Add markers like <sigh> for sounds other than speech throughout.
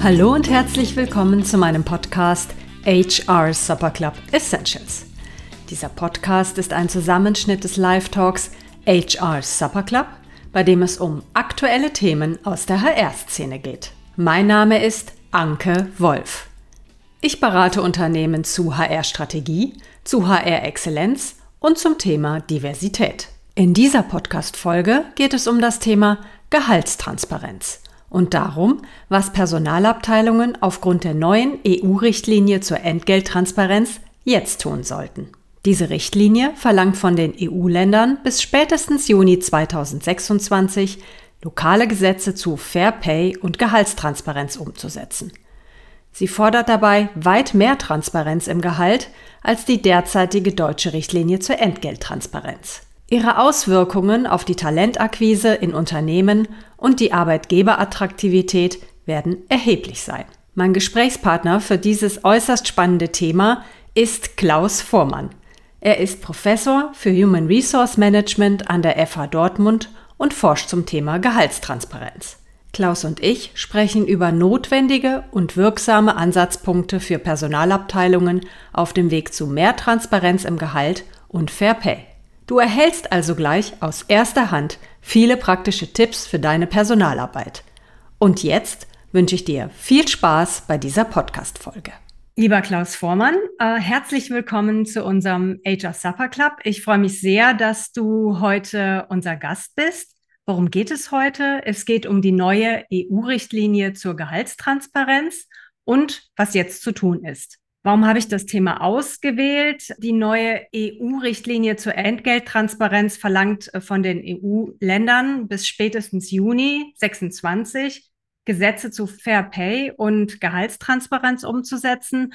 Hallo und herzlich willkommen zu meinem Podcast HR Supper Club Essentials. Dieser Podcast ist ein Zusammenschnitt des Live-Talks HR Supper Club, bei dem es um aktuelle Themen aus der HR-Szene geht. Mein Name ist Anke Wolf. Ich berate Unternehmen zu HR-Strategie, zu HR-Exzellenz und zum Thema Diversität. In dieser Podcast-Folge geht es um das Thema Gehaltstransparenz und darum, was Personalabteilungen aufgrund der neuen EU-Richtlinie zur Entgelttransparenz jetzt tun sollten. Diese Richtlinie verlangt von den EU-Ländern bis spätestens Juni 2026 lokale Gesetze zu Fair Pay und Gehaltstransparenz umzusetzen. Sie fordert dabei weit mehr Transparenz im Gehalt als die derzeitige deutsche Richtlinie zur Entgelttransparenz. Ihre Auswirkungen auf die Talentakquise in Unternehmen und die Arbeitgeberattraktivität werden erheblich sein. Mein Gesprächspartner für dieses äußerst spannende Thema ist Klaus Vormann. Er ist Professor für Human Resource Management an der FH Dortmund und forscht zum Thema Gehaltstransparenz. Klaus und ich sprechen über notwendige und wirksame Ansatzpunkte für Personalabteilungen auf dem Weg zu mehr Transparenz im Gehalt und Fair Pay. Du erhältst also gleich aus erster Hand viele praktische Tipps für deine Personalarbeit. Und jetzt wünsche ich dir viel Spaß bei dieser Podcast-Folge. Lieber Klaus Vormann, äh, herzlich willkommen zu unserem HR Supper Club. Ich freue mich sehr, dass du heute unser Gast bist. Worum geht es heute? Es geht um die neue EU-Richtlinie zur Gehaltstransparenz und was jetzt zu tun ist. Warum habe ich das Thema ausgewählt? Die neue EU-Richtlinie zur Entgelttransparenz verlangt äh, von den EU-Ländern bis spätestens Juni 26 Gesetze zu Fair Pay und Gehaltstransparenz umzusetzen.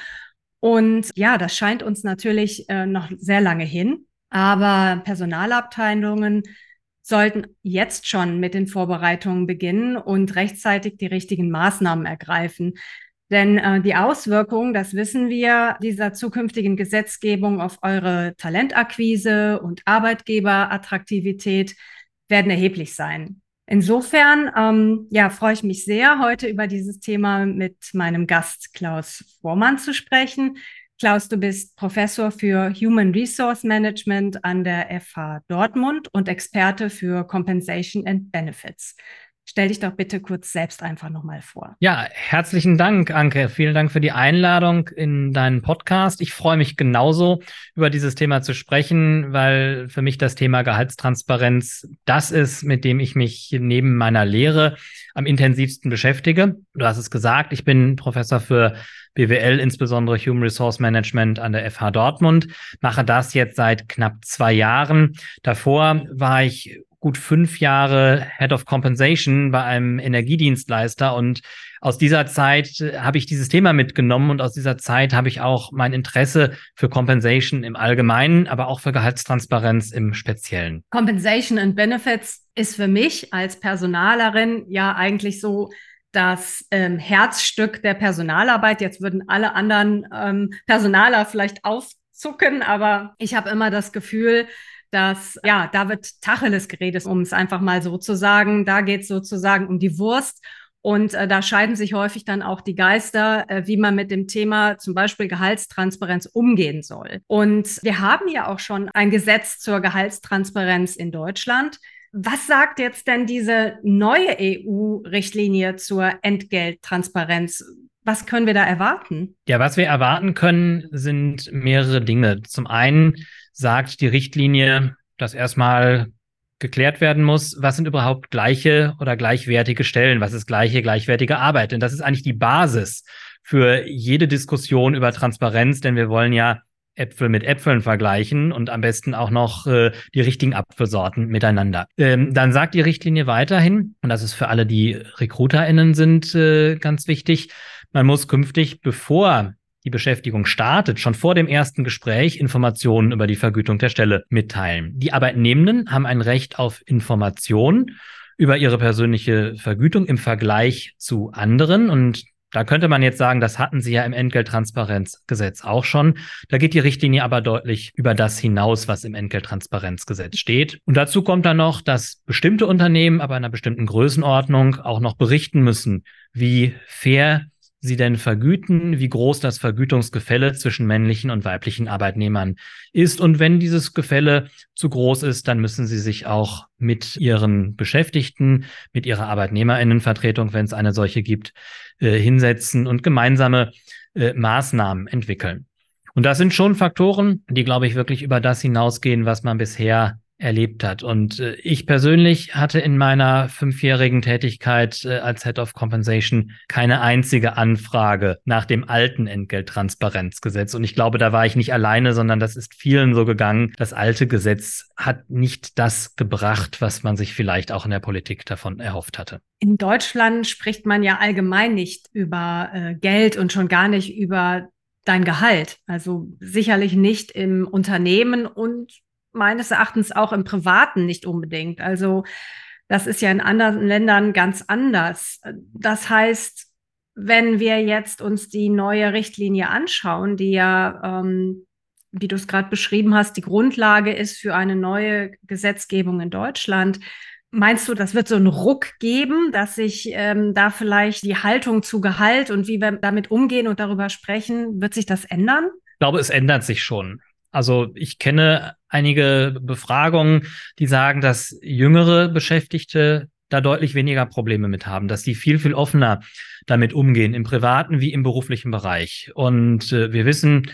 Und ja, das scheint uns natürlich äh, noch sehr lange hin. Aber Personalabteilungen sollten jetzt schon mit den Vorbereitungen beginnen und rechtzeitig die richtigen Maßnahmen ergreifen. Denn äh, die Auswirkungen, das wissen wir, dieser zukünftigen Gesetzgebung auf eure Talentakquise und Arbeitgeberattraktivität werden erheblich sein. Insofern ähm, ja, freue ich mich sehr, heute über dieses Thema mit meinem Gast Klaus Vormann zu sprechen. Klaus, du bist Professor für Human Resource Management an der FH Dortmund und Experte für Compensation and Benefits. Stell dich doch bitte kurz selbst einfach nochmal vor. Ja, herzlichen Dank, Anke. Vielen Dank für die Einladung in deinen Podcast. Ich freue mich genauso, über dieses Thema zu sprechen, weil für mich das Thema Gehaltstransparenz das ist, mit dem ich mich neben meiner Lehre am intensivsten beschäftige. Du hast es gesagt, ich bin Professor für BWL, insbesondere Human Resource Management an der FH Dortmund, mache das jetzt seit knapp zwei Jahren. Davor war ich gut fünf Jahre Head of Compensation bei einem Energiedienstleister und aus dieser Zeit äh, habe ich dieses Thema mitgenommen und aus dieser Zeit habe ich auch mein Interesse für Compensation im Allgemeinen, aber auch für Gehaltstransparenz im Speziellen. Compensation and Benefits ist für mich als Personalerin ja eigentlich so das ähm, Herzstück der Personalarbeit. Jetzt würden alle anderen ähm, Personaler vielleicht aufzucken, aber ich habe immer das Gefühl, dass, ja, da wird Tacheles geredet, um es einfach mal so zu sagen. Da geht es sozusagen um die Wurst. Und äh, da scheiden sich häufig dann auch die Geister, äh, wie man mit dem Thema zum Beispiel Gehaltstransparenz umgehen soll. Und wir haben ja auch schon ein Gesetz zur Gehaltstransparenz in Deutschland. Was sagt jetzt denn diese neue EU-Richtlinie zur Entgelttransparenz? Was können wir da erwarten? Ja, was wir erwarten können, sind mehrere Dinge. Zum einen sagt die Richtlinie, dass erstmal geklärt werden muss, was sind überhaupt gleiche oder gleichwertige Stellen, was ist gleiche, gleichwertige Arbeit. Denn das ist eigentlich die Basis für jede Diskussion über Transparenz, denn wir wollen ja Äpfel mit Äpfeln vergleichen und am besten auch noch äh, die richtigen Apfelsorten miteinander. Ähm, dann sagt die Richtlinie weiterhin, und das ist für alle, die RecruiterInnen sind, äh, ganz wichtig, man muss künftig, bevor die Beschäftigung startet, schon vor dem ersten Gespräch Informationen über die Vergütung der Stelle mitteilen. Die Arbeitnehmenden haben ein Recht auf Informationen über ihre persönliche Vergütung im Vergleich zu anderen und da könnte man jetzt sagen, das hatten Sie ja im Entgelttransparenzgesetz auch schon. Da geht die Richtlinie aber deutlich über das hinaus, was im Entgelttransparenzgesetz steht. Und dazu kommt dann noch, dass bestimmte Unternehmen, aber in einer bestimmten Größenordnung auch noch berichten müssen, wie fair sie denn vergüten, wie groß das Vergütungsgefälle zwischen männlichen und weiblichen Arbeitnehmern ist. Und wenn dieses Gefälle zu groß ist, dann müssen sie sich auch mit ihren Beschäftigten, mit ihrer Arbeitnehmerinnenvertretung, wenn es eine solche gibt, äh, hinsetzen und gemeinsame äh, Maßnahmen entwickeln. Und das sind schon Faktoren, die, glaube ich, wirklich über das hinausgehen, was man bisher erlebt hat. Und äh, ich persönlich hatte in meiner fünfjährigen Tätigkeit äh, als Head of Compensation keine einzige Anfrage nach dem alten Entgelttransparenzgesetz. Und ich glaube, da war ich nicht alleine, sondern das ist vielen so gegangen. Das alte Gesetz hat nicht das gebracht, was man sich vielleicht auch in der Politik davon erhofft hatte. In Deutschland spricht man ja allgemein nicht über äh, Geld und schon gar nicht über dein Gehalt. Also sicherlich nicht im Unternehmen und meines Erachtens auch im Privaten nicht unbedingt. Also das ist ja in anderen Ländern ganz anders. Das heißt, wenn wir jetzt uns die neue Richtlinie anschauen, die ja, ähm, wie du es gerade beschrieben hast, die Grundlage ist für eine neue Gesetzgebung in Deutschland, Meinst du, das wird so einen Ruck geben, dass sich ähm, da vielleicht die Haltung zu Gehalt und wie wir damit umgehen und darüber sprechen, wird sich das ändern? Ich glaube, es ändert sich schon. Also ich kenne einige Befragungen, die sagen, dass jüngere Beschäftigte da deutlich weniger Probleme mit haben, dass die viel, viel offener damit umgehen, im privaten wie im beruflichen Bereich. Und äh, wir wissen,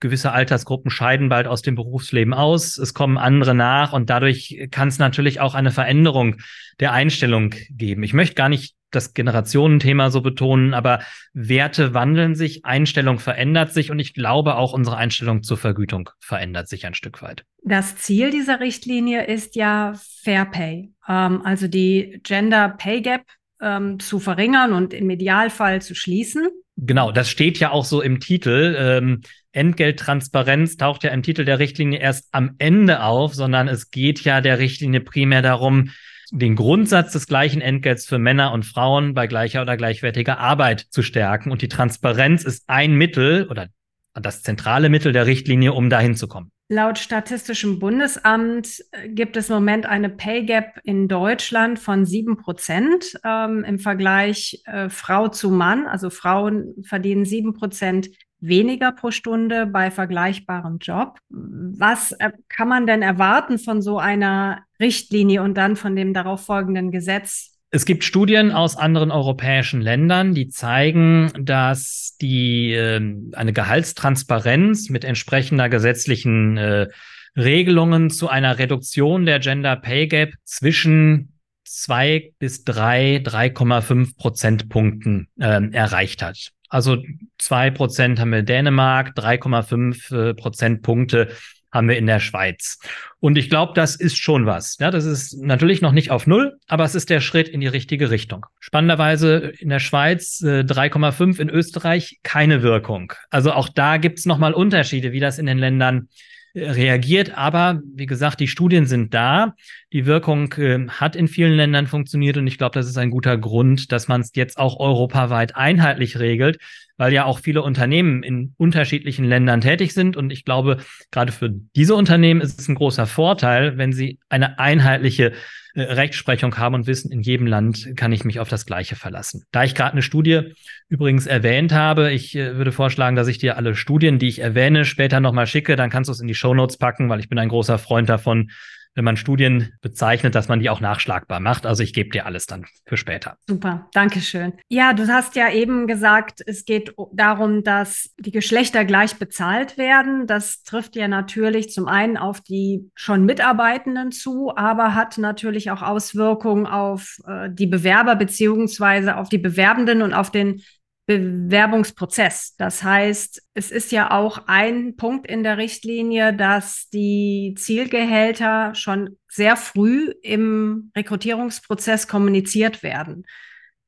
gewisse Altersgruppen scheiden bald aus dem Berufsleben aus, es kommen andere nach und dadurch kann es natürlich auch eine Veränderung der Einstellung geben. Ich möchte gar nicht das Generationenthema so betonen, aber Werte wandeln sich, Einstellung verändert sich und ich glaube auch unsere Einstellung zur Vergütung verändert sich ein Stück weit. Das Ziel dieser Richtlinie ist ja Fair Pay, ähm, also die Gender Pay Gap ähm, zu verringern und im Idealfall zu schließen. Genau, das steht ja auch so im Titel. Ähm, Entgelttransparenz taucht ja im Titel der Richtlinie erst am Ende auf, sondern es geht ja der Richtlinie primär darum, den Grundsatz des gleichen Entgelts für Männer und Frauen bei gleicher oder gleichwertiger Arbeit zu stärken. Und die Transparenz ist ein Mittel oder das zentrale Mittel der Richtlinie, um dahin zu kommen. Laut Statistischem Bundesamt äh, gibt es im Moment eine Pay Gap in Deutschland von sieben Prozent ähm, im Vergleich äh, Frau zu Mann. Also Frauen verdienen sieben Prozent weniger pro Stunde bei vergleichbarem Job. Was äh, kann man denn erwarten von so einer Richtlinie und dann von dem darauf folgenden Gesetz? Es gibt Studien aus anderen europäischen Ländern, die zeigen, dass die äh, eine Gehaltstransparenz mit entsprechender gesetzlichen äh, Regelungen zu einer Reduktion der Gender Pay Gap zwischen zwei bis drei, 3,5 Prozentpunkten äh, erreicht hat. Also zwei Prozent haben wir Dänemark, 3,5 äh, Prozentpunkte haben wir in der Schweiz. Und ich glaube, das ist schon was. Ja, das ist natürlich noch nicht auf Null, aber es ist der Schritt in die richtige Richtung. Spannenderweise in der Schweiz äh, 3,5, in Österreich keine Wirkung. Also auch da gibt es nochmal Unterschiede, wie das in den Ländern reagiert. Aber wie gesagt, die Studien sind da. Die Wirkung äh, hat in vielen Ländern funktioniert und ich glaube, das ist ein guter Grund, dass man es jetzt auch europaweit einheitlich regelt, weil ja auch viele Unternehmen in unterschiedlichen Ländern tätig sind. Und ich glaube, gerade für diese Unternehmen ist es ein großer Vorteil, wenn sie eine einheitliche äh, Rechtsprechung haben und wissen, in jedem Land kann ich mich auf das Gleiche verlassen. Da ich gerade eine Studie übrigens erwähnt habe, ich äh, würde vorschlagen, dass ich dir alle Studien, die ich erwähne, später nochmal schicke. Dann kannst du es in die Show Notes packen, weil ich bin ein großer Freund davon, wenn man Studien bezeichnet, dass man die auch nachschlagbar macht. Also ich gebe dir alles dann für später. Super, danke schön. Ja, du hast ja eben gesagt, es geht darum, dass die Geschlechter gleich bezahlt werden. Das trifft ja natürlich zum einen auf die schon Mitarbeitenden zu, aber hat natürlich auch Auswirkungen auf äh, die Bewerber beziehungsweise auf die Bewerbenden und auf den Bewerbungsprozess. Das heißt, es ist ja auch ein Punkt in der Richtlinie, dass die Zielgehälter schon sehr früh im Rekrutierungsprozess kommuniziert werden.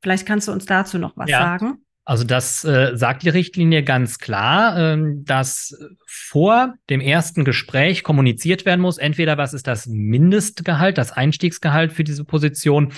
Vielleicht kannst du uns dazu noch was ja. sagen. Also das äh, sagt die Richtlinie ganz klar, ähm, dass vor dem ersten Gespräch kommuniziert werden muss, entweder was ist das Mindestgehalt, das Einstiegsgehalt für diese Position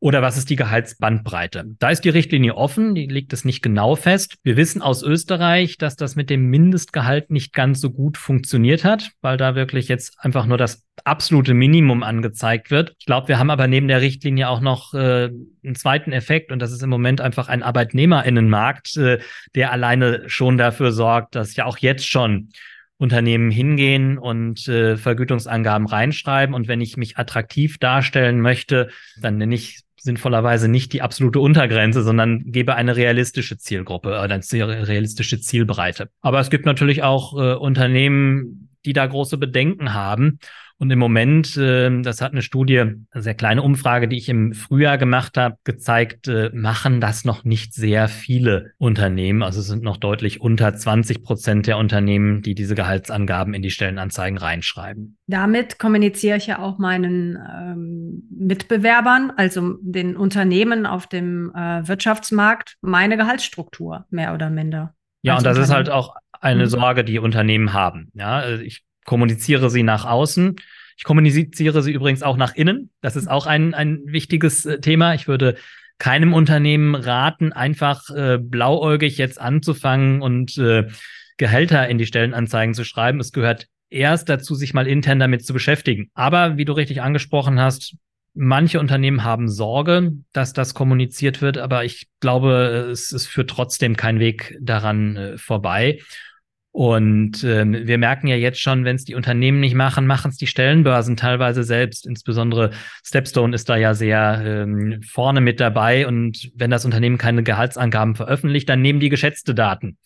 Oder was ist die Gehaltsbandbreite? Da ist die Richtlinie offen, die legt es nicht genau fest. Wir wissen aus Österreich, dass das mit dem Mindestgehalt nicht ganz so gut funktioniert hat, weil da wirklich jetzt einfach nur das absolute Minimum angezeigt wird. Ich glaube, wir haben aber neben der Richtlinie auch noch äh, einen zweiten Effekt und das ist im Moment einfach ein Arbeitnehmerinnenmarkt, äh, der alleine schon dafür sorgt, dass ja auch jetzt schon Unternehmen hingehen und äh, Vergütungsangaben reinschreiben. Und wenn ich mich attraktiv darstellen möchte, dann nenne ich sinnvollerweise nicht die absolute Untergrenze, sondern gebe eine realistische Zielgruppe oder eine realistische Zielbreite. Aber es gibt natürlich auch äh, Unternehmen, die da große Bedenken haben und im Moment, äh, das hat eine Studie, eine sehr kleine Umfrage, die ich im Frühjahr gemacht habe, gezeigt, äh, machen das noch nicht sehr viele Unternehmen. Also es sind noch deutlich unter 20 Prozent der Unternehmen, die diese Gehaltsangaben in die Stellenanzeigen reinschreiben. Damit kommuniziere ich ja auch meinen ähm, Mitbewerbern, also den Unternehmen auf dem äh, Wirtschaftsmarkt, meine Gehaltsstruktur, mehr oder minder. Ja, und das ist halt auch eine mhm. Sorge, die Unternehmen haben. Ja, also ich kommuniziere sie nach außen. Ich kommuniziere sie übrigens auch nach innen. Das ist auch ein, ein wichtiges äh, Thema. Ich würde keinem Unternehmen raten, einfach äh, blauäugig jetzt anzufangen und äh, Gehälter in die Stellenanzeigen zu schreiben. Es gehört erst dazu, sich mal intern damit zu beschäftigen. Aber wie du richtig angesprochen hast, manche Unternehmen haben Sorge, dass das kommuniziert wird, aber ich glaube, es, es führt trotzdem kein Weg daran äh, vorbei. Und ähm, wir merken ja jetzt schon, wenn es die Unternehmen nicht machen, machen es die Stellenbörsen teilweise selbst. Insbesondere Stepstone ist da ja sehr ähm, vorne mit dabei. Und wenn das Unternehmen keine Gehaltsangaben veröffentlicht, dann nehmen die geschätzte Daten.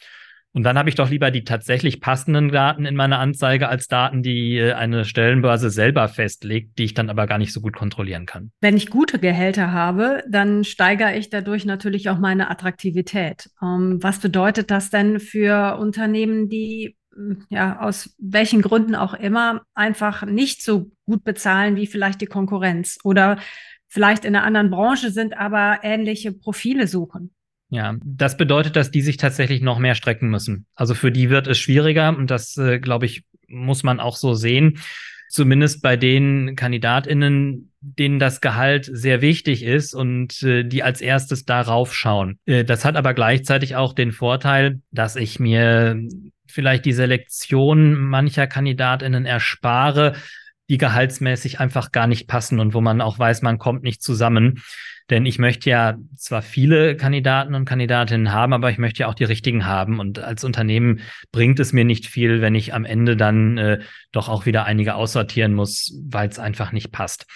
Und dann habe ich doch lieber die tatsächlich passenden Daten in meiner Anzeige als Daten, die äh, eine Stellenbörse selber festlegt, die ich dann aber gar nicht so gut kontrollieren kann. Wenn ich gute Gehälter habe, dann steigere ich dadurch natürlich auch meine Attraktivität. Ähm, was bedeutet das denn für Unternehmen, die hm, ja, aus welchen Gründen auch immer einfach nicht so gut bezahlen wie vielleicht die Konkurrenz oder vielleicht in einer anderen Branche sind, aber ähnliche Profile suchen? Ja, das bedeutet, dass die sich tatsächlich noch mehr strecken müssen. Also für die wird es schwieriger und das, äh, glaube ich, muss man auch so sehen. Zumindest bei den KandidatInnen, denen das Gehalt sehr wichtig ist und äh, die als erstes darauf schauen. Äh, das hat aber gleichzeitig auch den Vorteil, dass ich mir vielleicht die Selektion mancher KandidatInnen erspare, die gehaltsmäßig einfach gar nicht passen und wo man auch weiß, man kommt nicht zusammen. Denn ich möchte ja zwar viele Kandidaten und Kandidatinnen haben, aber ich möchte ja auch die richtigen haben. Und als Unternehmen bringt es mir nicht viel, wenn ich am Ende dann äh, doch auch wieder einige aussortieren muss, weil es einfach nicht passt.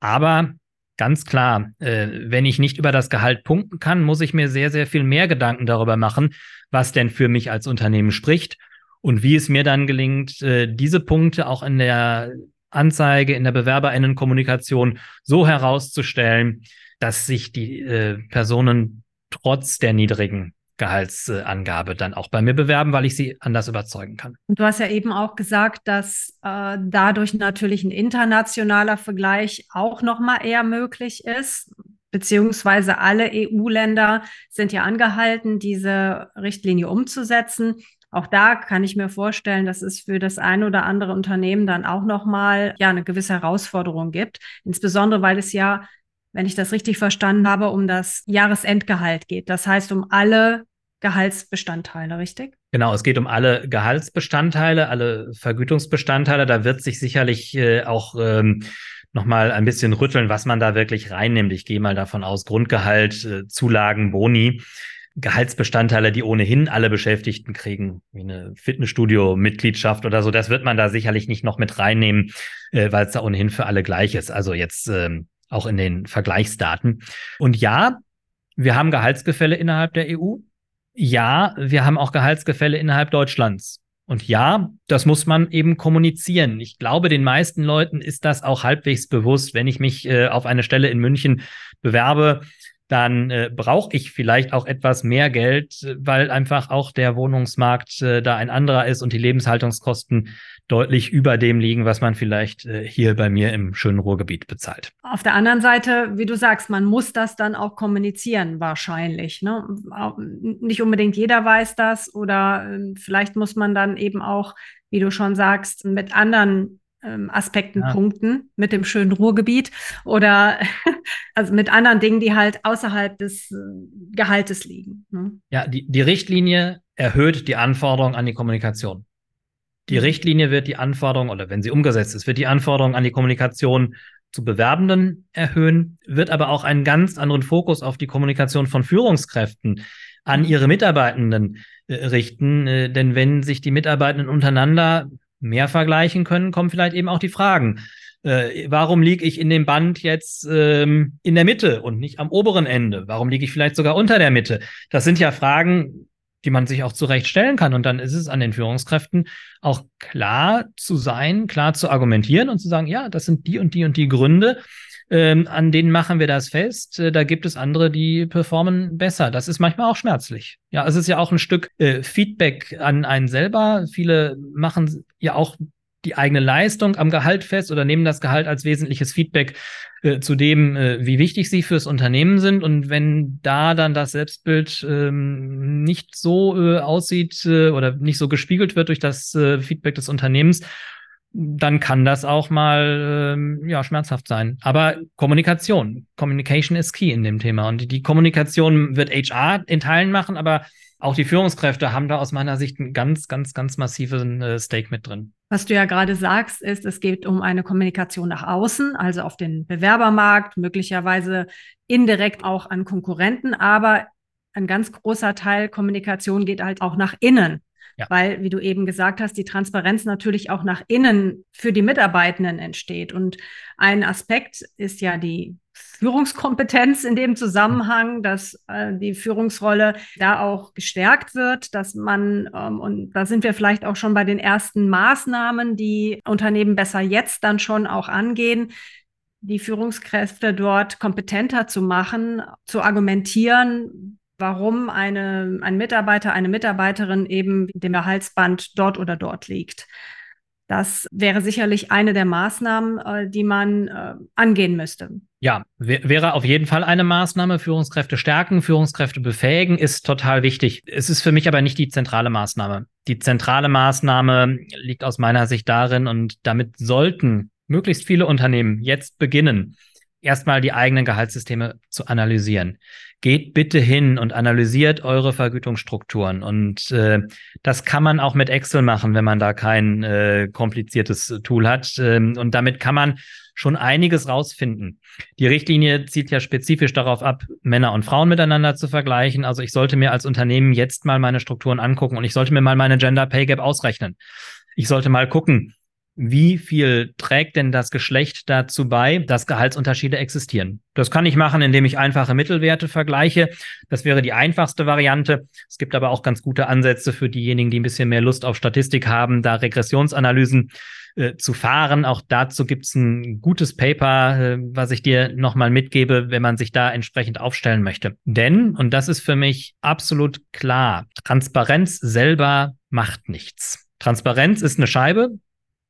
Aber ganz klar, äh, wenn ich nicht über das Gehalt punkten kann, muss ich mir sehr, sehr viel mehr Gedanken darüber machen, was denn für mich als Unternehmen spricht und wie es mir dann gelingt, äh, diese Punkte auch in der Anzeige, in der Bewerberinnenkommunikation so herauszustellen, dass sich die äh, Personen trotz der niedrigen Gehaltsangabe dann auch bei mir bewerben, weil ich sie anders überzeugen kann. Und du hast ja eben auch gesagt, dass äh, dadurch natürlich ein internationaler Vergleich auch noch mal eher möglich ist, beziehungsweise alle EU-Länder sind ja angehalten, diese Richtlinie umzusetzen. Auch da kann ich mir vorstellen, dass es für das eine oder andere Unternehmen dann auch noch mal ja eine gewisse Herausforderung gibt, insbesondere weil es ja wenn ich das richtig verstanden habe, um das Jahresendgehalt geht. Das heißt, um alle Gehaltsbestandteile, richtig? Genau, es geht um alle Gehaltsbestandteile, alle Vergütungsbestandteile. Da wird sich sicherlich äh, auch ähm, nochmal ein bisschen rütteln, was man da wirklich reinnimmt. Ich gehe mal davon aus, Grundgehalt, äh, Zulagen, Boni. Gehaltsbestandteile, die ohnehin alle Beschäftigten kriegen, wie eine Fitnessstudio-Mitgliedschaft oder so, das wird man da sicherlich nicht noch mit reinnehmen, äh, weil es da ohnehin für alle gleich ist. Also jetzt ähm, auch in den Vergleichsdaten. Und ja, wir haben Gehaltsgefälle innerhalb der EU. Ja, wir haben auch Gehaltsgefälle innerhalb Deutschlands. Und ja, das muss man eben kommunizieren. Ich glaube, den meisten Leuten ist das auch halbwegs bewusst. Wenn ich mich äh, auf eine Stelle in München bewerbe, dann äh, brauche ich vielleicht auch etwas mehr Geld, weil einfach auch der Wohnungsmarkt äh, da ein anderer ist und die Lebenshaltungskosten deutlich über dem liegen, was man vielleicht äh, hier bei mir im schönen Ruhrgebiet bezahlt. Auf der anderen Seite, wie du sagst, man muss das dann auch kommunizieren, wahrscheinlich. Ne? Nicht unbedingt jeder weiß das oder äh, vielleicht muss man dann eben auch, wie du schon sagst, mit anderen ähm, Aspekten ja. punkten, mit dem schönen Ruhrgebiet oder <laughs> also mit anderen Dingen, die halt außerhalb des äh, Gehaltes liegen. Ne? Ja, die, die Richtlinie erhöht die Anforderungen an die Kommunikation. Die mhm. Richtlinie wird die Anforderung, oder wenn sie umgesetzt ist, wird die Anforderung an die Kommunikation zu Bewerbenden erhöhen, wird aber auch einen ganz anderen Fokus auf die Kommunikation von Führungskräften an ihre Mitarbeitenden äh, richten. Äh, denn wenn sich die Mitarbeitenden untereinander mehr vergleichen können, kommen vielleicht eben auch die Fragen. Äh, warum liege ich in dem Band jetzt ähm, in der Mitte und nicht am oberen Ende? Warum liege ich vielleicht sogar unter der Mitte? Das sind ja Fragen, die man sich auch zurecht stellen kann. Und dann ist es an den Führungskräften auch klar zu sein, klar zu argumentieren und zu sagen, ja, das sind die und die und die Gründe, ähm, an denen machen wir das fest. Äh, da gibt es andere, die performen besser. Das ist manchmal auch schmerzlich. Ja, es ist ja auch ein Stück äh, Feedback an einen selber. Viele machen ja auch die eigene Leistung am Gehalt fest oder nehmen das Gehalt als wesentliches Feedback äh, zu dem, äh, wie wichtig sie fürs Unternehmen sind. Und wenn da dann das Selbstbild ähm, nicht so äh, aussieht äh, oder nicht so gespiegelt wird durch das äh, Feedback des Unternehmens, dann kann das auch mal ähm, ja schmerzhaft sein. Aber Kommunikation, Communication ist key in dem Thema und die, die Kommunikation wird HR in Teilen machen, aber auch die Führungskräfte haben da aus meiner Sicht einen ganz, ganz, ganz massiven äh, Stake mit drin. Was du ja gerade sagst, ist, es geht um eine Kommunikation nach außen, also auf den Bewerbermarkt, möglicherweise indirekt auch an Konkurrenten, aber ein ganz großer Teil Kommunikation geht halt auch nach innen. Ja. Weil, wie du eben gesagt hast, die Transparenz natürlich auch nach innen für die Mitarbeitenden entsteht. Und ein Aspekt ist ja die Führungskompetenz in dem Zusammenhang, dass äh, die Führungsrolle da auch gestärkt wird, dass man, ähm, und da sind wir vielleicht auch schon bei den ersten Maßnahmen, die Unternehmen besser jetzt dann schon auch angehen, die Führungskräfte dort kompetenter zu machen, zu argumentieren, warum eine, ein Mitarbeiter, eine Mitarbeiterin eben dem Gehaltsband dort oder dort liegt. Das wäre sicherlich eine der Maßnahmen, äh, die man äh, angehen müsste. Ja, wäre auf jeden Fall eine Maßnahme. Führungskräfte stärken, Führungskräfte befähigen ist total wichtig. Es ist für mich aber nicht die zentrale Maßnahme. Die zentrale Maßnahme liegt aus meiner Sicht darin und damit sollten möglichst viele Unternehmen jetzt beginnen, erstmal die eigenen Gehaltssysteme zu analysieren geht bitte hin und analysiert eure Vergütungsstrukturen. Und äh, das kann man auch mit Excel machen, wenn man da kein äh, kompliziertes Tool hat. Ähm, und damit kann man schon einiges rausfinden. Die Richtlinie zielt ja spezifisch darauf ab, Männer und Frauen miteinander zu vergleichen. Also ich sollte mir als Unternehmen jetzt mal meine Strukturen angucken und ich sollte mir mal meine Gender Pay Gap ausrechnen. Ich sollte mal gucken, wie viel trägt denn das Geschlecht dazu bei, dass Gehaltsunterschiede existieren? Das kann ich machen, indem ich einfache Mittelwerte vergleiche. Das wäre die einfachste Variante. Es gibt aber auch ganz gute Ansätze für diejenigen, die ein bisschen mehr Lust auf Statistik haben, da Regressionsanalysen äh, zu fahren. Auch dazu gibt es ein gutes Paper, äh, was ich dir nochmal mitgebe, wenn man sich da entsprechend aufstellen möchte. Denn, und das ist für mich absolut klar, Transparenz selber macht nichts. Transparenz ist eine Scheibe,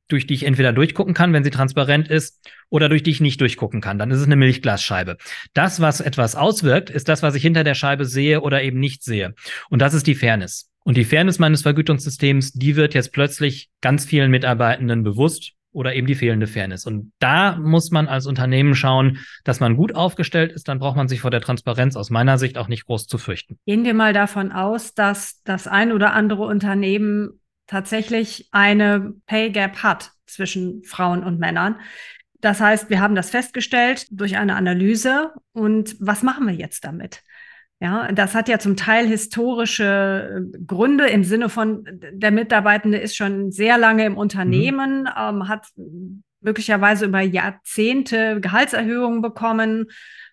durch die ich entweder durchgucken kann, wenn sie transparent ist, oder durch die ich nicht durchgucken kann. Dann ist es eine Milchglasscheibe. Das, was etwas auswirkt, ist das, was ich hinter der Scheibe sehe oder eben nicht sehe. Und das ist die Fairness. Und die Fairness meines Vergütungssystems, die wird jetzt plötzlich ganz vielen Mitarbeitenden bewusst oder eben die fehlende Fairness. Und da muss man als Unternehmen schauen, dass man gut aufgestellt ist. Dann braucht man sich vor der Transparenz aus meiner Sicht auch nicht groß zu fürchten. Gehen wir mal davon aus, dass das ein oder andere Unternehmen tatsächlich eine Pay Gap hat zwischen Frauen und Männern. Das heißt, wir haben das festgestellt durch eine Analyse. Und was machen wir jetzt damit? Ja, das hat ja zum Teil historische äh, Gründe im Sinne von, der Mitarbeitende ist schon sehr lange im Unternehmen, mhm. ähm, hat möglicherweise über Jahrzehnte Gehaltserhöhungen bekommen,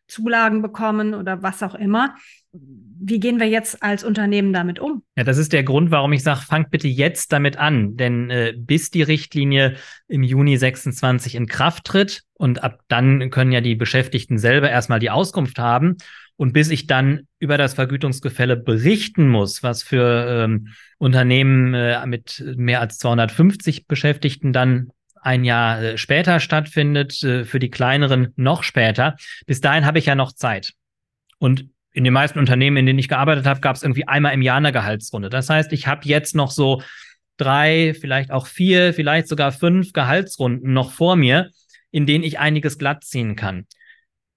Zulagen bekommen oder was auch immer wie gehen wir jetzt als Unternehmen damit um? Ja, das ist der Grund, warum ich sage, fangt bitte jetzt damit an. Denn äh, bis die Richtlinie im Juni 26 in Kraft tritt und ab dann können ja die Beschäftigten selber erstmal die Auskunft haben. Und bis ich dann über das Vergütungsgefälle berichten muss, was für ähm, Unternehmen äh, mit mehr als 250 Beschäftigten dann ein Jahr äh, später stattfindet, äh, für die kleineren noch später. Bis dahin habe ich ja noch Zeit. Und in den meisten Unternehmen, in denen ich gearbeitet habe, gab es irgendwie einmal im Jahr eine Gehaltsrunde. Das heißt, ich habe jetzt noch so drei, vielleicht auch vier, vielleicht sogar fünf Gehaltsrunden noch vor mir, in denen ich einiges glatt ziehen kann.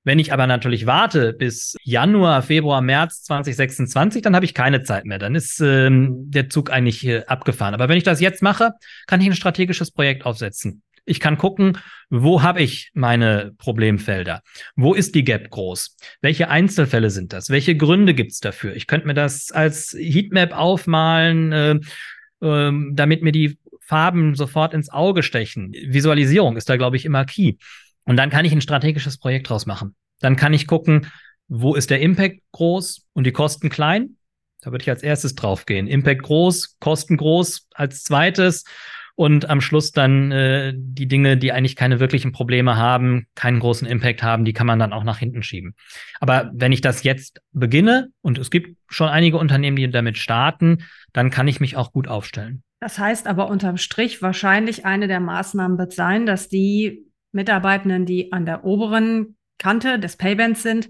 Wenn ich aber natürlich warte bis Januar, Februar, März 2026, dann habe ich keine Zeit mehr. Dann ist ähm, der Zug eigentlich äh, abgefahren. Aber wenn ich das jetzt mache, kann ich ein strategisches Projekt aufsetzen. Ich kann gucken, wo habe ich meine Problemfelder? Wo ist die Gap groß? Welche Einzelfälle sind das? Welche Gründe gibt es dafür? Ich könnte mir das als Heatmap aufmalen, äh, äh, damit mir die Farben sofort ins Auge stechen. Visualisierung ist da, glaube ich, immer key. Und dann kann ich ein strategisches Projekt draus machen. Dann kann ich gucken, wo ist der Impact groß und die Kosten klein. Da würde ich als erstes draufgehen. Impact groß, Kosten groß als zweites und am Schluss dann äh, die Dinge, die eigentlich keine wirklichen Probleme haben, keinen großen Impact haben, die kann man dann auch nach hinten schieben. Aber wenn ich das jetzt beginne und es gibt schon einige Unternehmen, die damit starten, dann kann ich mich auch gut aufstellen. Das heißt aber unterm Strich wahrscheinlich eine der Maßnahmen wird sein, dass die Mitarbeitenden, die an der oberen Kante des Paybands sind,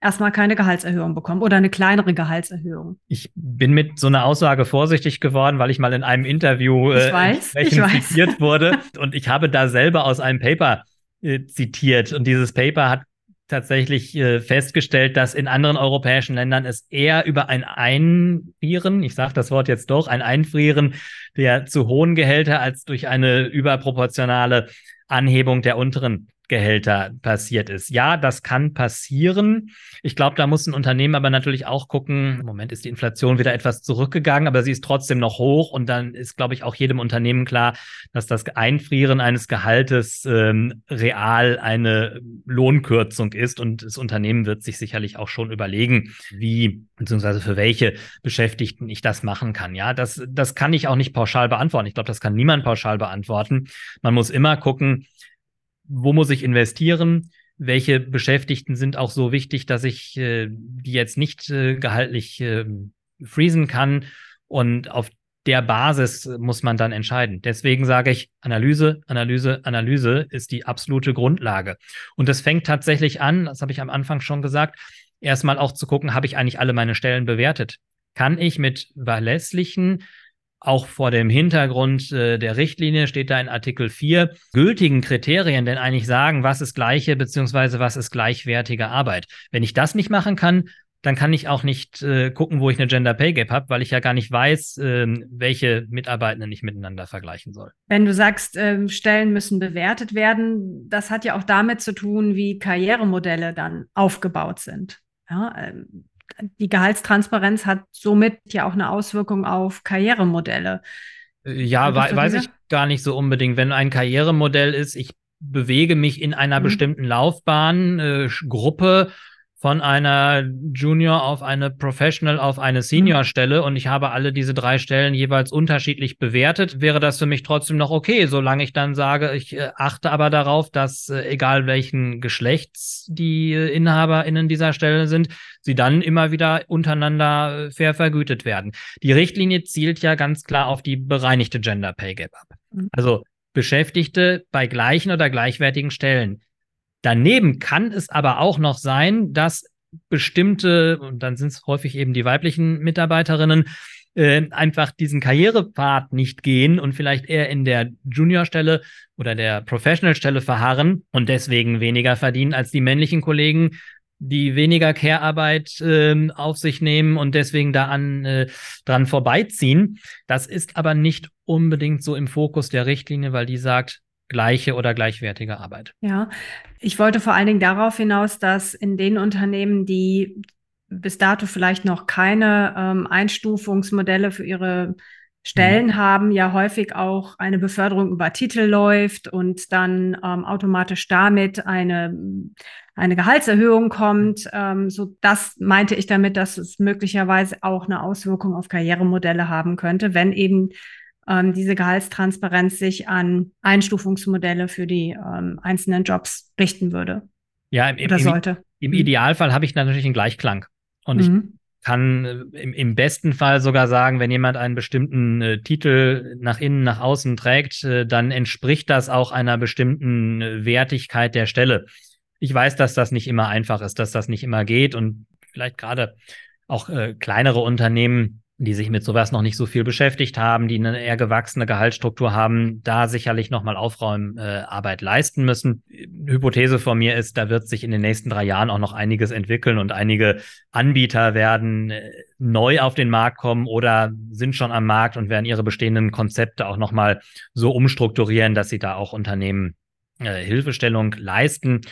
erstmal keine Gehaltserhöhung bekommen oder eine kleinere Gehaltserhöhung. Ich bin mit so einer Aussage vorsichtig geworden, weil ich mal in einem Interview äh, weiß, zitiert <laughs> wurde. Und ich habe da selber aus einem Paper äh, zitiert. Und dieses Paper hat tatsächlich äh, festgestellt, dass in anderen europäischen Ländern es eher über ein Einfrieren, ich sage das Wort jetzt doch, ein Einfrieren der zu hohen Gehälter als durch eine überproportionale Anhebung der unteren Gehälter passiert ist. Ja, das kann passieren. Ich glaube, da muss ein Unternehmen aber natürlich auch gucken, im Moment ist die Inflation wieder etwas zurückgegangen, aber sie ist trotzdem noch hoch und dann ist, glaube ich, auch jedem Unternehmen klar, dass das Einfrieren eines Gehaltes ähm, real eine Lohnkürzung ist und das Unternehmen wird sich sicherlich auch schon überlegen, wie beziehungsweise für welche Beschäftigten ich das machen kann. Ja, das, das kann ich auch nicht pauschal beantworten. Ich glaube, das kann niemand pauschal beantworten. Man muss immer gucken, wo muss ich investieren? Welche Beschäftigten sind auch so wichtig, dass ich äh, die jetzt nicht äh, gehaltlich äh, freezen kann? Und auf der Basis muss man dann entscheiden. Deswegen sage ich, Analyse, Analyse, Analyse ist die absolute Grundlage. Und das fängt tatsächlich an, das habe ich am Anfang schon gesagt, erstmal auch zu gucken, habe ich eigentlich alle meine Stellen bewertet? Kann ich mit verlässlichen auch vor dem Hintergrund äh, der Richtlinie steht da in Artikel 4 gültigen Kriterien denn eigentlich sagen, was ist gleiche beziehungsweise was ist gleichwertige Arbeit. Wenn ich das nicht machen kann, dann kann ich auch nicht äh, gucken, wo ich eine Gender Pay Gap habe, weil ich ja gar nicht weiß, äh, welche Mitarbeitenden ich miteinander vergleichen soll. Wenn du sagst, äh, Stellen müssen bewertet werden, das hat ja auch damit zu tun, wie Karrieremodelle dann aufgebaut sind. Ja, ähm, die Gehaltstransparenz hat somit ja auch eine Auswirkung auf Karrieremodelle. Äh, ja, we weiß ich gar nicht so unbedingt. Wenn ein Karrieremodell ist, ich bewege mich in einer mhm. bestimmten Laufbahn, äh, Gruppe von einer Junior auf eine Professional auf eine Senior-Stelle und ich habe alle diese drei Stellen jeweils unterschiedlich bewertet, wäre das für mich trotzdem noch okay, solange ich dann sage, ich äh, achte aber darauf, dass äh, egal welchen Geschlechts die äh, InhaberInnen dieser Stelle sind, sie dann immer wieder untereinander fair vergütet werden. Die Richtlinie zielt ja ganz klar auf die bereinigte Gender Pay Gap ab. Mhm. Also Beschäftigte bei gleichen oder gleichwertigen Stellen. Daneben kann es aber auch noch sein, dass bestimmte, und dann sind es häufig eben die weiblichen Mitarbeiterinnen, äh, einfach diesen Karrierepfad nicht gehen und vielleicht eher in der Juniorstelle oder der Professional-Stelle verharren und deswegen weniger verdienen als die männlichen Kollegen, die weniger Care-Arbeit äh, auf sich nehmen und deswegen da an äh, dran vorbeiziehen. Das ist aber nicht unbedingt so im Fokus der Richtlinie, weil die sagt, gleiche oder gleichwertige Arbeit. Ja, ich wollte vor allen Dingen darauf hinaus, dass in den Unternehmen, die bis dato vielleicht noch keine ähm, Einstufungsmodelle für ihre Stellen mhm. haben, ja häufig auch eine Beförderung über Titel läuft und dann ähm, automatisch damit eine, eine Gehaltserhöhung kommt. Ähm, so das meinte ich damit, dass es möglicherweise auch eine Auswirkung auf Karrieremodelle haben könnte, wenn eben ähm, diese Gehaltstransparenz sich an Einstufungsmodelle für die ähm, einzelnen Jobs richten würde. Ja, im, oder sollte. Im, im mhm. Idealfall habe ich natürlich einen Gleichklang. Und mhm. ich kann äh, im, im, besten Fall sogar sagen, wenn jemand einen bestimmten äh, Titel nach innen, nach außen trägt, äh, dann entspricht das auch einer bestimmten äh, Wertigkeit der Stelle. Ich weiß, dass das nicht immer einfach ist, dass das nicht immer geht und vielleicht gerade auch äh, kleinere Unternehmen die sich mit sowas noch nicht so viel beschäftigt haben, die eine eher gewachsene Gehaltsstruktur haben, da sicherlich nochmal Aufräumarbeit äh, leisten müssen. Hypothese von mir ist, da wird sich in den nächsten drei Jahren auch noch einiges entwickeln und einige Anbieter werden äh, neu auf den Markt kommen oder sind schon am Markt und werden ihre bestehenden Konzepte auch nochmal so umstrukturieren, dass sie da auch Unternehmen äh, Hilfestellung leisten.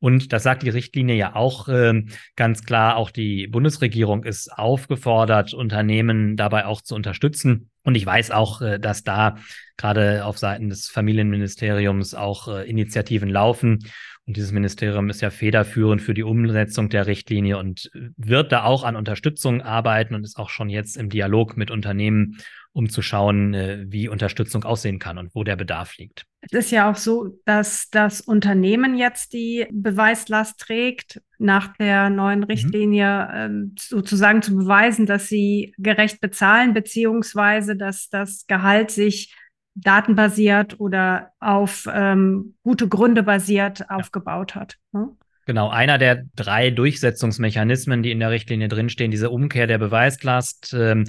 Und das sagt die Richtlinie ja auch äh, ganz klar. Auch die Bundesregierung ist aufgefordert, Unternehmen dabei auch zu unterstützen. Und ich weiß auch, äh, dass da gerade auf Seiten des Familienministeriums auch äh, Initiativen laufen. Und dieses Ministerium ist ja federführend für die Umsetzung der Richtlinie und wird da auch an Unterstützung arbeiten und ist auch schon jetzt im Dialog mit Unternehmen um zu schauen, äh, wie Unterstützung aussehen kann und wo der Bedarf liegt. Es ist ja auch so, dass das Unternehmen jetzt die Beweislast trägt, nach der neuen mhm. Richtlinie mhm. sozusagen zu beweisen, dass sie gerecht bezahlen, beziehungsweise dass das Gehalt sich datenbasiert oder auf ähm, gute Gründe basiert ja. aufgebaut hat. Ne? Genau, einer der drei Durchsetzungsmechanismen, die in der Richtlinie drinstehen, diese Umkehr der Beweislast, ähm,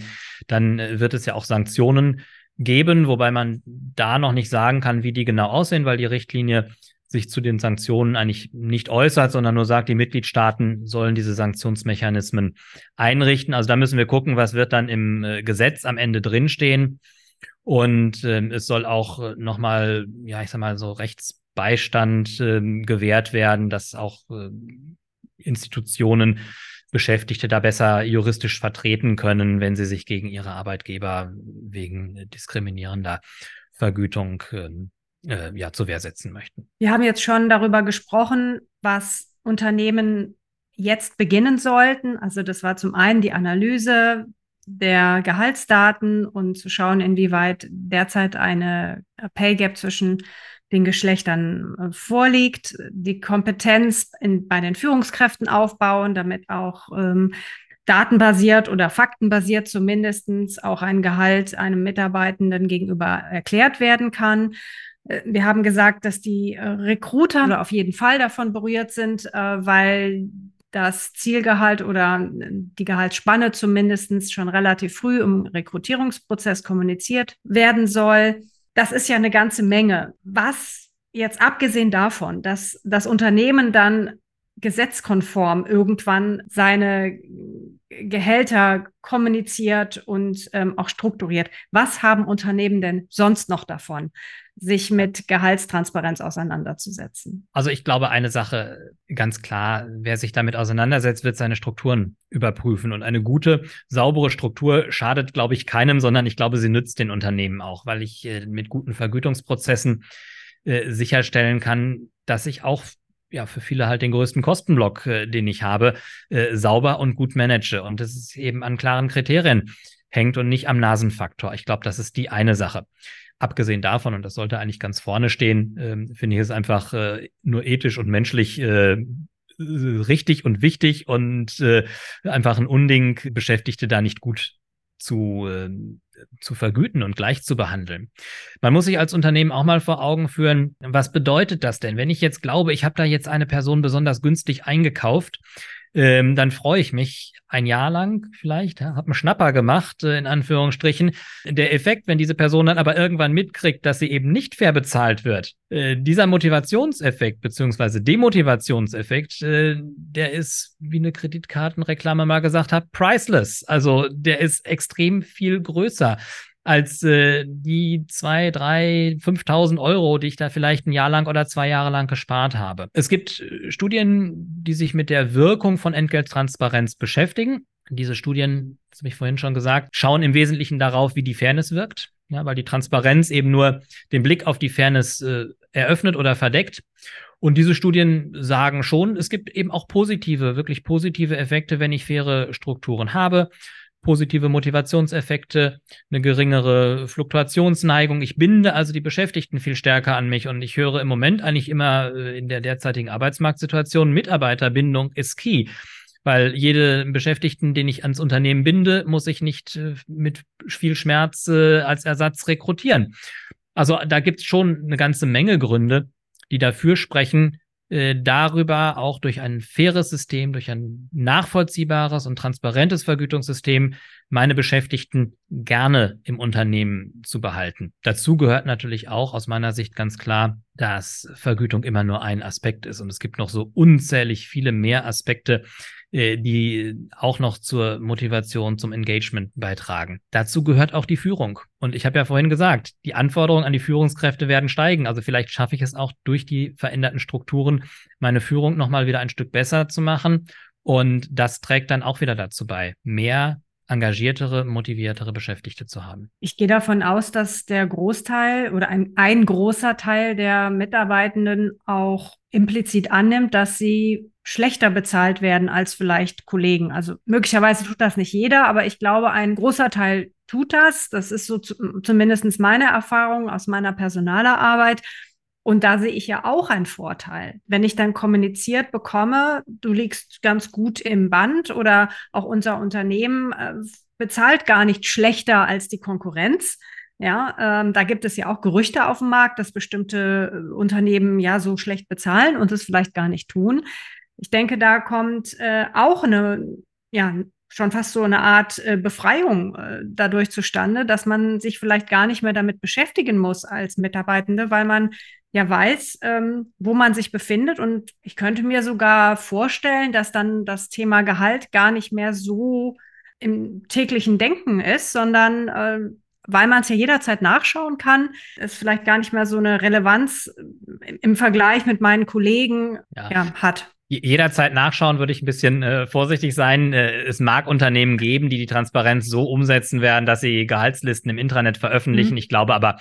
dann wird es ja auch Sanktionen geben, wobei man da noch nicht sagen kann, wie die genau aussehen, weil die Richtlinie sich zu den Sanktionen eigentlich nicht äußert, sondern nur sagt, die Mitgliedstaaten sollen diese Sanktionsmechanismen einrichten. Also da müssen wir gucken, was wird dann im äh, Gesetz am Ende drinstehen. Und äh, es soll auch äh, nochmal, ja, ich sag mal, so rechts Beistand äh, gewährt werden, dass auch äh, Institutionen Beschäftigte da besser juristisch vertreten können, wenn sie sich gegen ihre Arbeitgeber wegen diskriminierender Vergütung ähm, äh, ja, zur Wehr setzen möchten. Wir haben jetzt schon darüber gesprochen, was Unternehmen jetzt beginnen sollten. Also das war zum einen die Analyse der Gehaltsdaten und zu schauen, inwieweit derzeit eine Pay Gap zwischen den Geschlechtern äh, vorliegt, die Kompetenz in, bei den Führungskräften aufbauen, damit auch ähm, datenbasiert oder faktenbasiert zumindestens auch ein Gehalt einem Mitarbeitenden gegenüber erklärt werden kann. Äh, wir haben gesagt, dass die äh, Recruiter auf jeden Fall davon berührt sind, weil das Zielgehalt oder die Gehaltsspanne zumindest schon relativ früh im Rekrutierungsprozess kommuniziert werden soll das ist ja eine ganze Menge. Was jetzt abgesehen davon, dass das Unternehmen dann gesetzkonform irgendwann seine Gehälter kommuniziert und ähm, auch strukturiert. Was haben Unternehmen denn sonst noch davon, sich mit Gehaltstransparenz auseinanderzusetzen? Also ich glaube, eine Sache ganz klar, wer sich damit auseinandersetzt, wird seine Strukturen überprüfen. Und eine gute, saubere Struktur schadet, glaube ich, keinem, sondern ich glaube, sie nützt den Unternehmen auch, weil ich äh, mit guten Vergütungsprozessen äh, sicherstellen kann, dass ich auch ja für viele halt den größten Kostenblock, äh, den ich habe, äh, sauber und gut manage. Und das ist eben an klaren Kriterien hängt und nicht am Nasenfaktor. Ich glaube, das ist die eine Sache. Abgesehen davon, und das sollte eigentlich ganz vorne stehen, äh, finde ich es einfach äh, nur ethisch und menschlich äh, richtig und wichtig und äh, einfach ein Unding, Beschäftigte da nicht gut zu, äh, zu vergüten und gleich zu behandeln. Man muss sich als Unternehmen auch mal vor Augen führen, was bedeutet das denn? Wenn ich jetzt glaube, ich habe da jetzt eine Person besonders günstig eingekauft, ähm, dann freue ich mich ein Jahr lang vielleicht, habe einen Schnapper gemacht, äh, in Anführungsstrichen. Der Effekt, wenn diese Person dann aber irgendwann mitkriegt, dass sie eben nicht fair bezahlt wird, äh, dieser Motivationseffekt beziehungsweise Demotivationseffekt, äh, der ist, wie eine Kreditkartenreklame mal gesagt hat, priceless. Also der ist extrem viel größer als äh, die zwei, drei, 5.000 Euro, die ich da vielleicht ein Jahr lang oder zwei Jahre lang gespart habe. Es gibt äh, Studien, die sich mit der Wirkung von Entgelttransparenz beschäftigen. Diese Studien, das habe ich vorhin schon gesagt, schauen im Wesentlichen darauf, wie die Fairness wirkt. Ja, weil die Transparenz eben nur den Blick auf die Fairness äh, eröffnet oder verdeckt. Und diese Studien sagen schon, es gibt eben auch positive, wirklich positive Effekte, wenn ich faire Strukturen habe positive Motivationseffekte, eine geringere Fluktuationsneigung. Ich binde also die Beschäftigten viel stärker an mich und ich höre im Moment eigentlich immer äh, in der derzeitigen Arbeitsmarktsituation, Mitarbeiterbindung ist key. Weil jede Beschäftigten, den ich ans Unternehmen binde, muss ich nicht äh, mit viel Schmerz äh, als Ersatz rekrutieren. Also da gibt es schon eine ganze Menge Gründe, die dafür sprechen, äh, darüber auch durch ein faires System, durch ein nachvollziehbares und transparentes Vergütungssystem meine Beschäftigten gerne im Unternehmen zu behalten. Dazu gehört natürlich auch aus meiner Sicht ganz klar, dass Vergütung immer nur ein Aspekt ist und es gibt noch so unzählig viele mehr Aspekte, die auch noch zur Motivation, zum Engagement beitragen. Dazu gehört auch die Führung. Und ich habe ja vorhin gesagt, die Anforderungen an die Führungskräfte werden steigen. Also vielleicht schaffe ich es auch durch die veränderten Strukturen, meine Führung nochmal wieder ein Stück besser zu machen. Und das trägt dann auch wieder dazu bei, mehr engagiertere, motiviertere Beschäftigte zu haben. Ich gehe davon aus, dass der Großteil oder ein, ein großer Teil der Mitarbeitenden auch implizit annimmt, dass sie schlechter bezahlt werden als vielleicht Kollegen. Also möglicherweise tut das nicht jeder, aber ich glaube, ein großer Teil tut das. Das ist so zu, zumindest meine Erfahrung aus meiner Personalerarbeit. Und da sehe ich ja auch einen Vorteil. Wenn ich dann kommuniziert bekomme, du liegst ganz gut im Band oder auch unser Unternehmen äh, bezahlt gar nicht schlechter als die Konkurrenz. Ja, ähm, da gibt es ja auch Gerüchte auf dem Markt, dass bestimmte äh, Unternehmen ja so schlecht bezahlen und es vielleicht gar nicht tun. Ich denke, da kommt äh, auch eine, ja, schon fast so eine Art äh, Befreiung äh, dadurch zustande, dass man sich vielleicht gar nicht mehr damit beschäftigen muss als Mitarbeitende, weil man ja weiß, ähm, wo man sich befindet. Und ich könnte mir sogar vorstellen, dass dann das Thema Gehalt gar nicht mehr so im täglichen Denken ist, sondern äh, weil man es ja jederzeit nachschauen kann, es vielleicht gar nicht mehr so eine Relevanz äh, im Vergleich mit meinen Kollegen ja. Ja, hat jederzeit nachschauen, würde ich ein bisschen äh, vorsichtig sein. Äh, es mag Unternehmen geben, die die Transparenz so umsetzen werden, dass sie Gehaltslisten im Intranet veröffentlichen. Mhm. Ich glaube aber,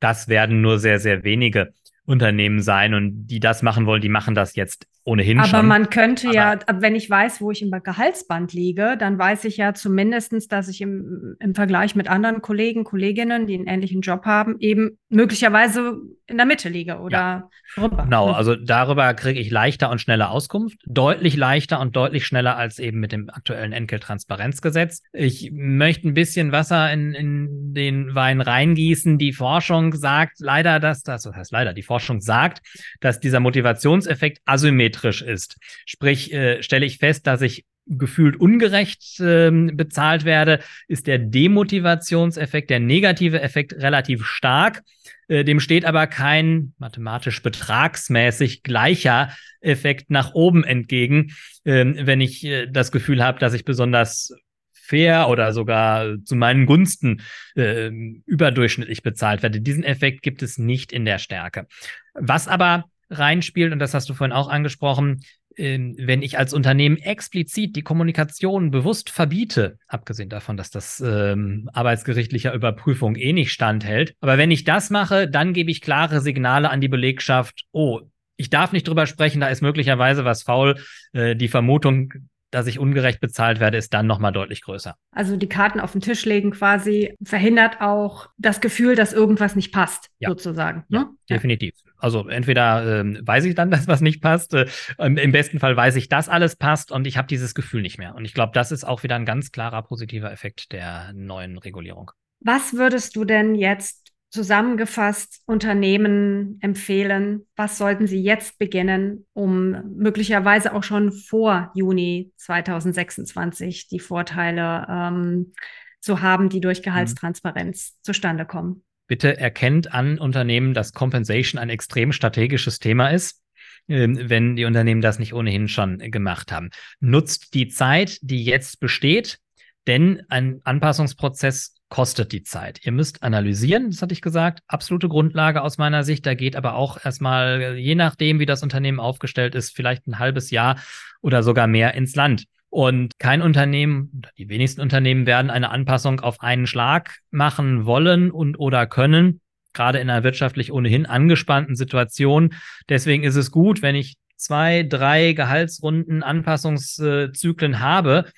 das werden nur sehr, sehr wenige. Unternehmen sein und die das machen wollen, die machen das jetzt ohnehin aber schon. Aber man könnte aber ja, wenn ich weiß, wo ich im Gehaltsband liege, dann weiß ich ja zumindestens, dass ich im, im Vergleich mit anderen Kollegen, Kolleginnen, die einen ähnlichen Job haben, eben möglicherweise in der Mitte liege oder ja. drüber. Genau, hm. also darüber kriege ich leichter und schneller Auskunft. Deutlich leichter und deutlich schneller als eben mit dem aktuellen Entgelttransparenzgesetz. Ich möchte ein bisschen Wasser in, in den Wein reingießen. Die Forschung sagt leider, dass das, das heißt leider, die Forschung sagt, dass dieser Motivationseffekt asymmetrisch ist. Sprich, äh, stelle ich fest, dass ich gefühlt ungerecht äh, bezahlt werde, ist der Demotivationseffekt, der negative Effekt relativ stark. Äh, dem steht aber kein mathematisch betragsmäßig gleicher Effekt nach oben entgegen, äh, wenn ich äh, das Gefühl habe, dass ich besonders fair oder sogar zu meinen Gunsten äh, überdurchschnittlich bezahlt werde. Diesen Effekt gibt es nicht in der Stärke. Was aber reinspielt, und das hast du vorhin auch angesprochen, ähm, wenn ich als Unternehmen explizit die Kommunikation bewusst verbiete, abgesehen davon, dass das ähm, arbeitsgerichtlicher Überprüfung eh nicht standhält, aber wenn ich das mache, dann gebe ich klare Signale an die Belegschaft, oh, ich darf nicht drüber sprechen, da ist möglicherweise was faul. Äh, die Vermutung dass ich ungerecht bezahlt werde, ist dann nochmal deutlich größer. Also die Karten auf den Tisch legen quasi verhindert auch das Gefühl, dass irgendwas nicht passt, ja. sozusagen. Ne? Ja, definitiv. Also entweder äh, weiß ich dann, dass was nicht passt, äh, im besten Fall weiß ich, dass alles passt und ich habe dieses Gefühl nicht mehr. Und ich glaube, das ist auch wieder ein ganz klarer positiver Effekt der neuen Regulierung. Was würdest du denn jetzt zusammengefasst Unternehmen empfehlen? Was sollten sie jetzt beginnen, um möglicherweise auch schon vor Juni 2026 die Vorteile ähm, zu haben, die durch. Gehaltstransparenz mhm. zustande kommen? Bitte erkennt an Unternehmen, dass Compensation ein extrem strategisches Thema ist ähm, wenn die Unternehmen das nicht ohnehin schon gemacht haben. Nutzt die Zeit, die jetzt besteht, denn ein Anpassungsprozess kostet die Zeit. Ihr müsst analysieren, das hatte ich gesagt, absolute Grundlage aus meiner Sicht. Da geht aber auch erstmal, je nachdem, wie das Unternehmen aufgestellt ist, vielleicht ein halbes Jahr oder sogar mehr ins Land. Und kein Unternehmen, die wenigsten Unternehmen werden eine Anpassung auf einen Schlag machen wollen und oder können, gerade in einer wirtschaftlich ohnehin angespannten Situation. Deswegen ist es gut, wenn ich zwei, drei Gehaltsrunden Anpassungszyklen habe,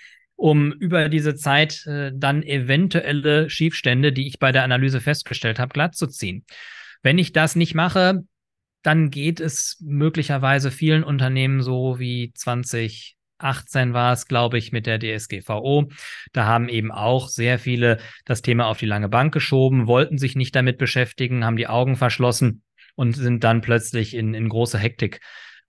um über diese Zeit äh, dann eventuelle Schiefstände, die ich bei der Analyse festgestellt habe, glatt zu ziehen. Wenn ich das nicht mache, dann geht es möglicherweise vielen Unternehmen so wie 2018 war es, glaube ich, mit der DSGVO. Da haben eben auch sehr viele das Thema auf die lange Bank geschoben, wollten sich nicht damit beschäftigen, haben die Augen verschlossen und sind dann plötzlich in, in große Hektik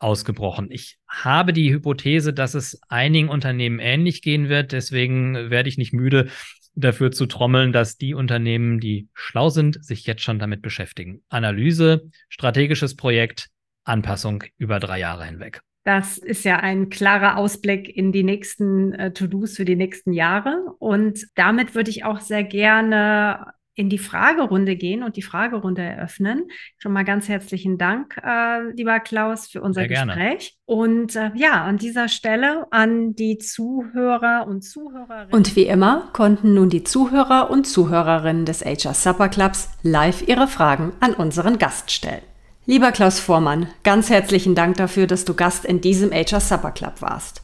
ausgebrochen. Ich habe die Hypothese, dass es einigen Unternehmen ähnlich gehen wird. Deswegen werde ich nicht müde, dafür zu trommeln, dass die Unternehmen, die schlau sind, sich jetzt schon damit beschäftigen. Analyse, strategisches Projekt, Anpassung über drei Jahre hinweg. Das ist ja ein klarer Ausblick in die nächsten äh, To-Dos für die nächsten Jahre. Und damit würde ich auch sehr gerne in die Fragerunde gehen und die Fragerunde eröffnen. Schon mal ganz herzlichen Dank, äh, lieber Klaus, für unser Gespräch. Und äh, ja, an dieser Stelle an die Zuhörer und Zuhörerinnen. Und wie immer konnten nun die Zuhörer und Zuhörerinnen des HR Supper Clubs live ihre Fragen an unseren Gast stellen. Lieber Klaus Vormann, ganz herzlichen Dank dafür, dass du Gast in diesem HR Supper Club warst.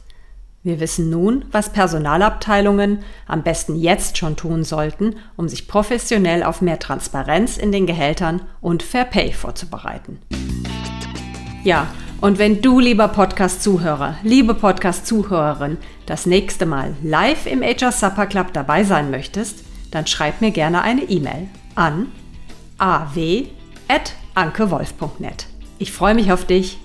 Wir wissen nun, was Personalabteilungen am besten jetzt schon tun sollten, um sich professionell auf mehr Transparenz in den Gehältern und Fair Pay vorzubereiten. Ja, und wenn du, lieber Podcast-Zuhörer, liebe Podcast-Zuhörerin, das nächste Mal live im HR Supper Club dabei sein möchtest, dann schreib mir gerne eine E-Mail an aw.ankewolf.net. Ich freue mich auf dich